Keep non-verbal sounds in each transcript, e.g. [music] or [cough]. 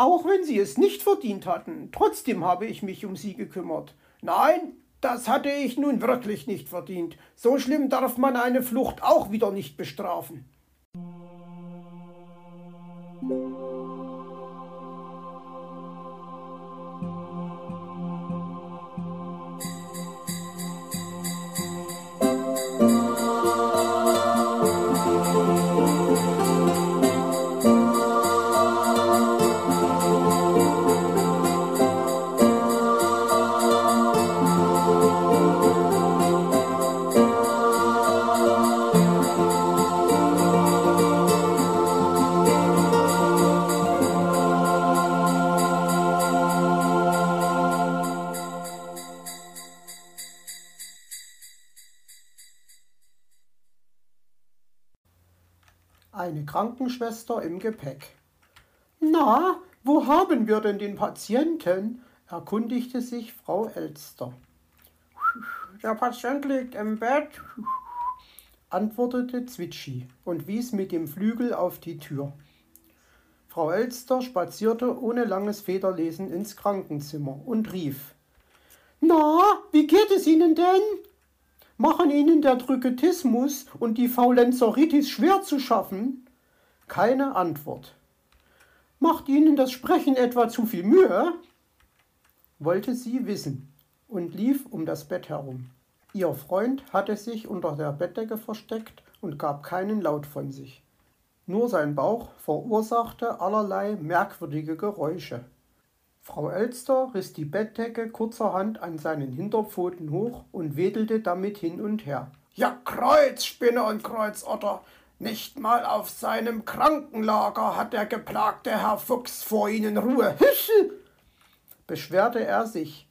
Auch wenn sie es nicht verdient hatten, trotzdem habe ich mich um sie gekümmert. Nein, das hatte ich nun wirklich nicht verdient. So schlimm darf man eine Flucht auch wieder nicht bestrafen. Krankenschwester im Gepäck. Na, wo haben wir denn den Patienten? erkundigte sich Frau Elster. Der Patient liegt im Bett, antwortete Zwitschi und wies mit dem Flügel auf die Tür. Frau Elster spazierte ohne langes Federlesen ins Krankenzimmer und rief Na, wie geht es Ihnen denn? Machen Ihnen der Drücketismus und die Faulenzeritis schwer zu schaffen? Keine Antwort. Macht Ihnen das Sprechen etwa zu viel Mühe? wollte sie wissen und lief um das Bett herum. Ihr Freund hatte sich unter der Bettdecke versteckt und gab keinen Laut von sich. Nur sein Bauch verursachte allerlei merkwürdige Geräusche. Frau Elster riss die Bettdecke kurzerhand an seinen Hinterpfoten hoch und wedelte damit hin und her. Ja, Kreuzspinne und Kreuzotter! Nicht mal auf seinem Krankenlager hat der geplagte Herr Fuchs vor Ihnen Ruhe. Hüsse! beschwerte er sich.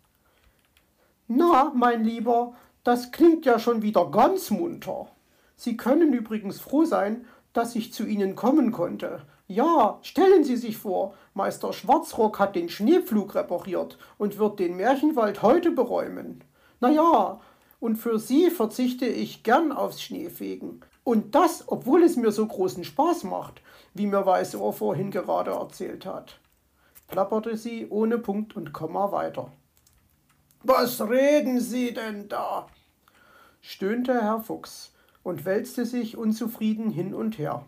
Na, mein Lieber, das klingt ja schon wieder ganz munter. Sie können übrigens froh sein, dass ich zu Ihnen kommen konnte. Ja, stellen Sie sich vor, Meister Schwarzrock hat den Schneepflug repariert und wird den Märchenwald heute beräumen. Na ja, und für Sie verzichte ich gern aufs Schneefegen. Und das, obwohl es mir so großen Spaß macht, wie mir Weißohr vorhin gerade erzählt hat. Plapperte sie ohne Punkt und Komma weiter. Was reden Sie denn da? stöhnte Herr Fuchs und wälzte sich unzufrieden hin und her.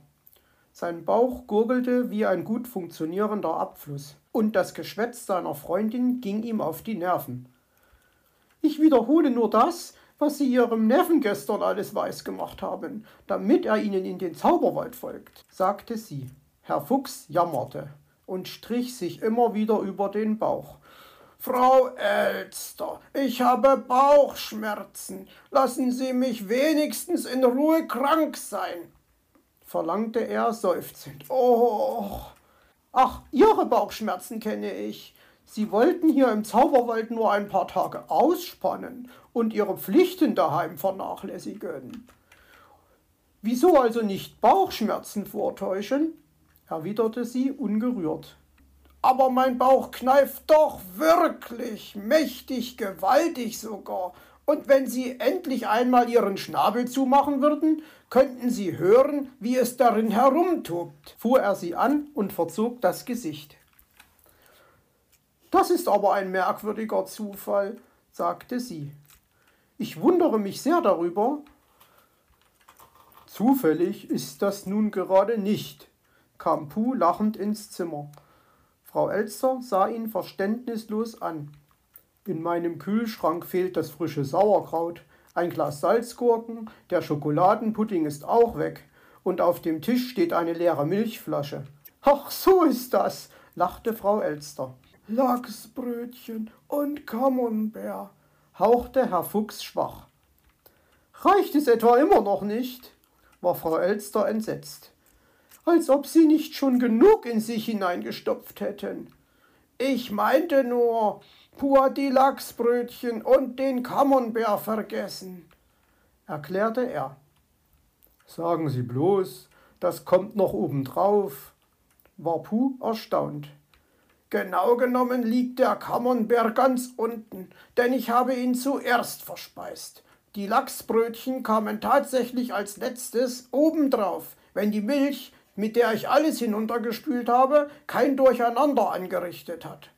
Sein Bauch gurgelte wie ein gut funktionierender Abfluss, und das Geschwätz seiner Freundin ging ihm auf die Nerven. Ich wiederhole nur das, was Sie Ihrem Neffen gestern alles weisgemacht haben, damit er Ihnen in den Zauberwald folgt, sagte sie. Herr Fuchs jammerte und strich sich immer wieder über den Bauch. Frau Elster, ich habe Bauchschmerzen. Lassen Sie mich wenigstens in Ruhe krank sein verlangte er seufzend. Oh. Ach, Ihre Bauchschmerzen kenne ich. Sie wollten hier im Zauberwald nur ein paar Tage ausspannen und Ihre Pflichten daheim vernachlässigen. Wieso also nicht Bauchschmerzen vortäuschen? erwiderte sie ungerührt. Aber mein Bauch kneift doch wirklich, mächtig, gewaltig sogar, und wenn Sie endlich einmal Ihren Schnabel zumachen würden, könnten Sie hören, wie es darin herumtobt, fuhr er sie an und verzog das Gesicht. Das ist aber ein merkwürdiger Zufall, sagte sie. Ich wundere mich sehr darüber. Zufällig ist das nun gerade nicht, kam Puh lachend ins Zimmer. Frau Elster sah ihn verständnislos an. In meinem Kühlschrank fehlt das frische Sauerkraut, ein Glas Salzgurken, der Schokoladenpudding ist auch weg und auf dem Tisch steht eine leere Milchflasche. Ach, so ist das, lachte Frau Elster. Lachsbrötchen und Camembert, hauchte Herr Fuchs schwach. Reicht es etwa immer noch nicht? war Frau Elster entsetzt. Als ob Sie nicht schon genug in sich hineingestopft hätten. Ich meinte nur, pur die Lachsbrötchen und den Camembert vergessen, erklärte er. Sagen Sie bloß, das kommt noch obendrauf, war Puh erstaunt. Genau genommen liegt der Camembert ganz unten, denn ich habe ihn zuerst verspeist. Die Lachsbrötchen kamen tatsächlich als letztes obendrauf, wenn die Milch, mit der ich alles hinuntergespült habe, kein Durcheinander angerichtet hat,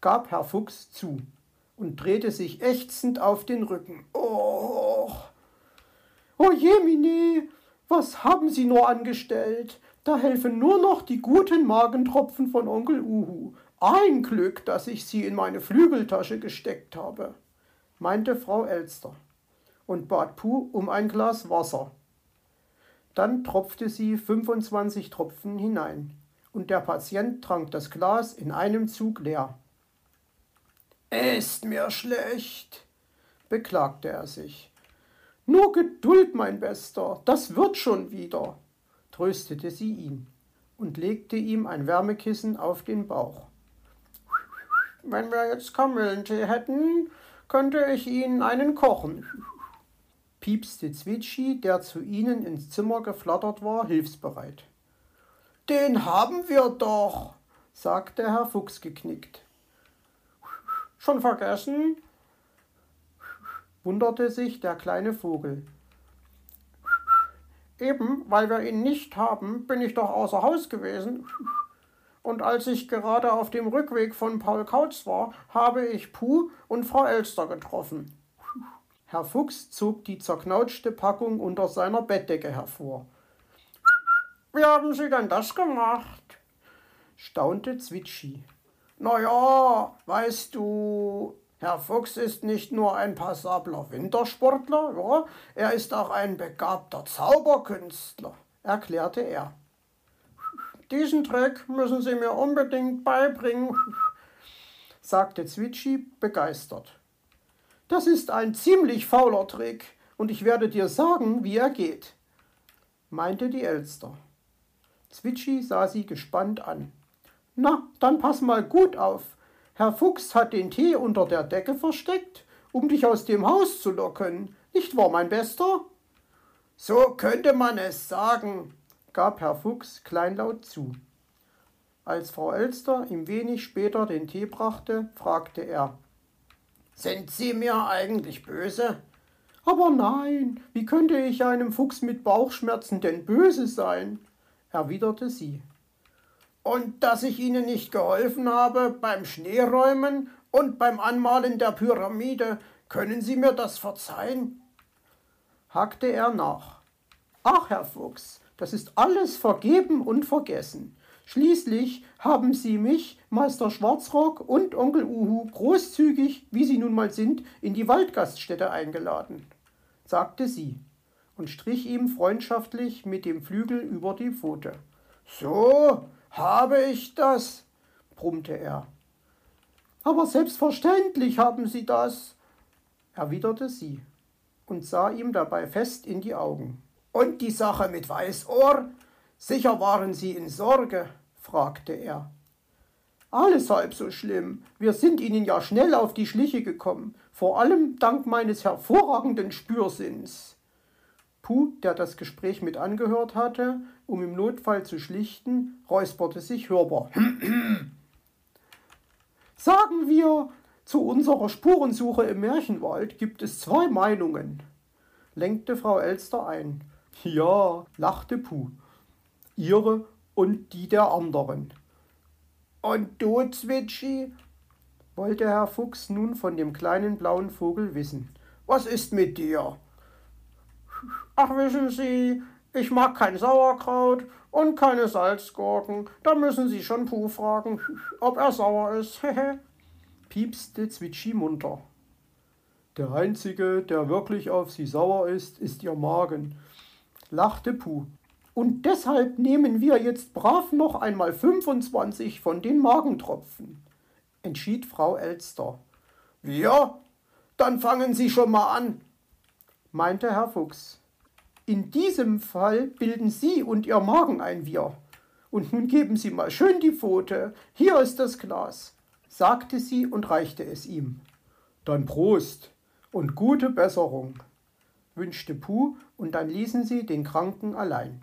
gab Herr Fuchs zu und drehte sich ächzend auf den Rücken. Oh, oh Jemine, was haben Sie nur angestellt? Da helfen nur noch die guten Magentropfen von Onkel Uhu. Ein Glück, dass ich sie in meine Flügeltasche gesteckt habe, meinte Frau Elster und bat Puh um ein Glas Wasser. Dann tropfte sie 25 Tropfen hinein und der Patient trank das Glas in einem Zug leer. Ist mir schlecht, beklagte er sich. Nur Geduld, mein Bester, das wird schon wieder, tröstete sie ihn und legte ihm ein Wärmekissen auf den Bauch. Wenn wir jetzt Kamillentee hätten, könnte ich Ihnen einen kochen, piepste Zwitschi, der zu ihnen ins Zimmer geflattert war, hilfsbereit. Den haben wir doch, sagte Herr Fuchs geknickt. Schon vergessen? wunderte sich der kleine Vogel. Eben, weil wir ihn nicht haben, bin ich doch außer Haus gewesen. Und als ich gerade auf dem Rückweg von Paul Kautz war, habe ich Puh und Frau Elster getroffen. Herr Fuchs zog die zerknautschte Packung unter seiner Bettdecke hervor. Wie haben Sie denn das gemacht? staunte Zwitschi. Na ja, weißt du, Herr Fuchs ist nicht nur ein passabler Wintersportler, ja, er ist auch ein begabter Zauberkünstler, erklärte er. Diesen Trick müssen Sie mir unbedingt beibringen, sagte Zwitschi begeistert. Das ist ein ziemlich fauler Trick, und ich werde dir sagen, wie er geht, meinte die Elster. Zwitschi sah sie gespannt an. Na, dann pass mal gut auf. Herr Fuchs hat den Tee unter der Decke versteckt, um dich aus dem Haus zu locken. Nicht wahr, mein Bester? So könnte man es sagen, gab Herr Fuchs kleinlaut zu. Als Frau Elster ihm wenig später den Tee brachte, fragte er Sind Sie mir eigentlich böse? Aber nein, wie könnte ich einem Fuchs mit Bauchschmerzen denn böse sein? erwiderte sie. Und dass ich Ihnen nicht geholfen habe beim Schneeräumen und beim Anmalen der Pyramide, können Sie mir das verzeihen? hackte er nach. Ach, Herr Fuchs, das ist alles vergeben und vergessen. Schließlich haben Sie mich, Meister Schwarzrock und Onkel Uhu großzügig, wie Sie nun mal sind, in die Waldgaststätte eingeladen, sagte sie und strich ihm freundschaftlich mit dem Flügel über die Pfote. So, habe ich das? brummte er. Aber selbstverständlich haben Sie das, erwiderte sie und sah ihm dabei fest in die Augen. Und die Sache mit Weißohr? Sicher waren Sie in Sorge? fragte er. Alles halb so schlimm. Wir sind Ihnen ja schnell auf die Schliche gekommen, vor allem dank meines hervorragenden Spürsinns. Puh, der das Gespräch mit angehört hatte, um im Notfall zu schlichten, räusperte sich hörbar. [clears throat] Sagen wir, zu unserer Spurensuche im Märchenwald gibt es zwei Meinungen, lenkte Frau Elster ein. Ja, lachte Puh. Ihre und die der anderen. Und du, Zwitschi? wollte Herr Fuchs nun von dem kleinen blauen Vogel wissen. Was ist mit dir? Ach, wissen Sie, ich mag kein Sauerkraut und keine Salzgurken. Da müssen Sie schon Puh fragen, [laughs] ob er sauer ist. [laughs] piepste Zwitschi munter. Der Einzige, der wirklich auf sie sauer ist, ist ihr Magen, lachte Puh. Und deshalb nehmen wir jetzt brav noch einmal 25 von den Magentropfen, entschied Frau Elster. Wir? Dann fangen Sie schon mal an, meinte Herr Fuchs. In diesem Fall bilden Sie und Ihr Magen ein Wir. Und nun geben Sie mal schön die Pfote. Hier ist das Glas, sagte sie und reichte es ihm. Dann Prost und gute Besserung, wünschte Puh, und dann ließen sie den Kranken allein.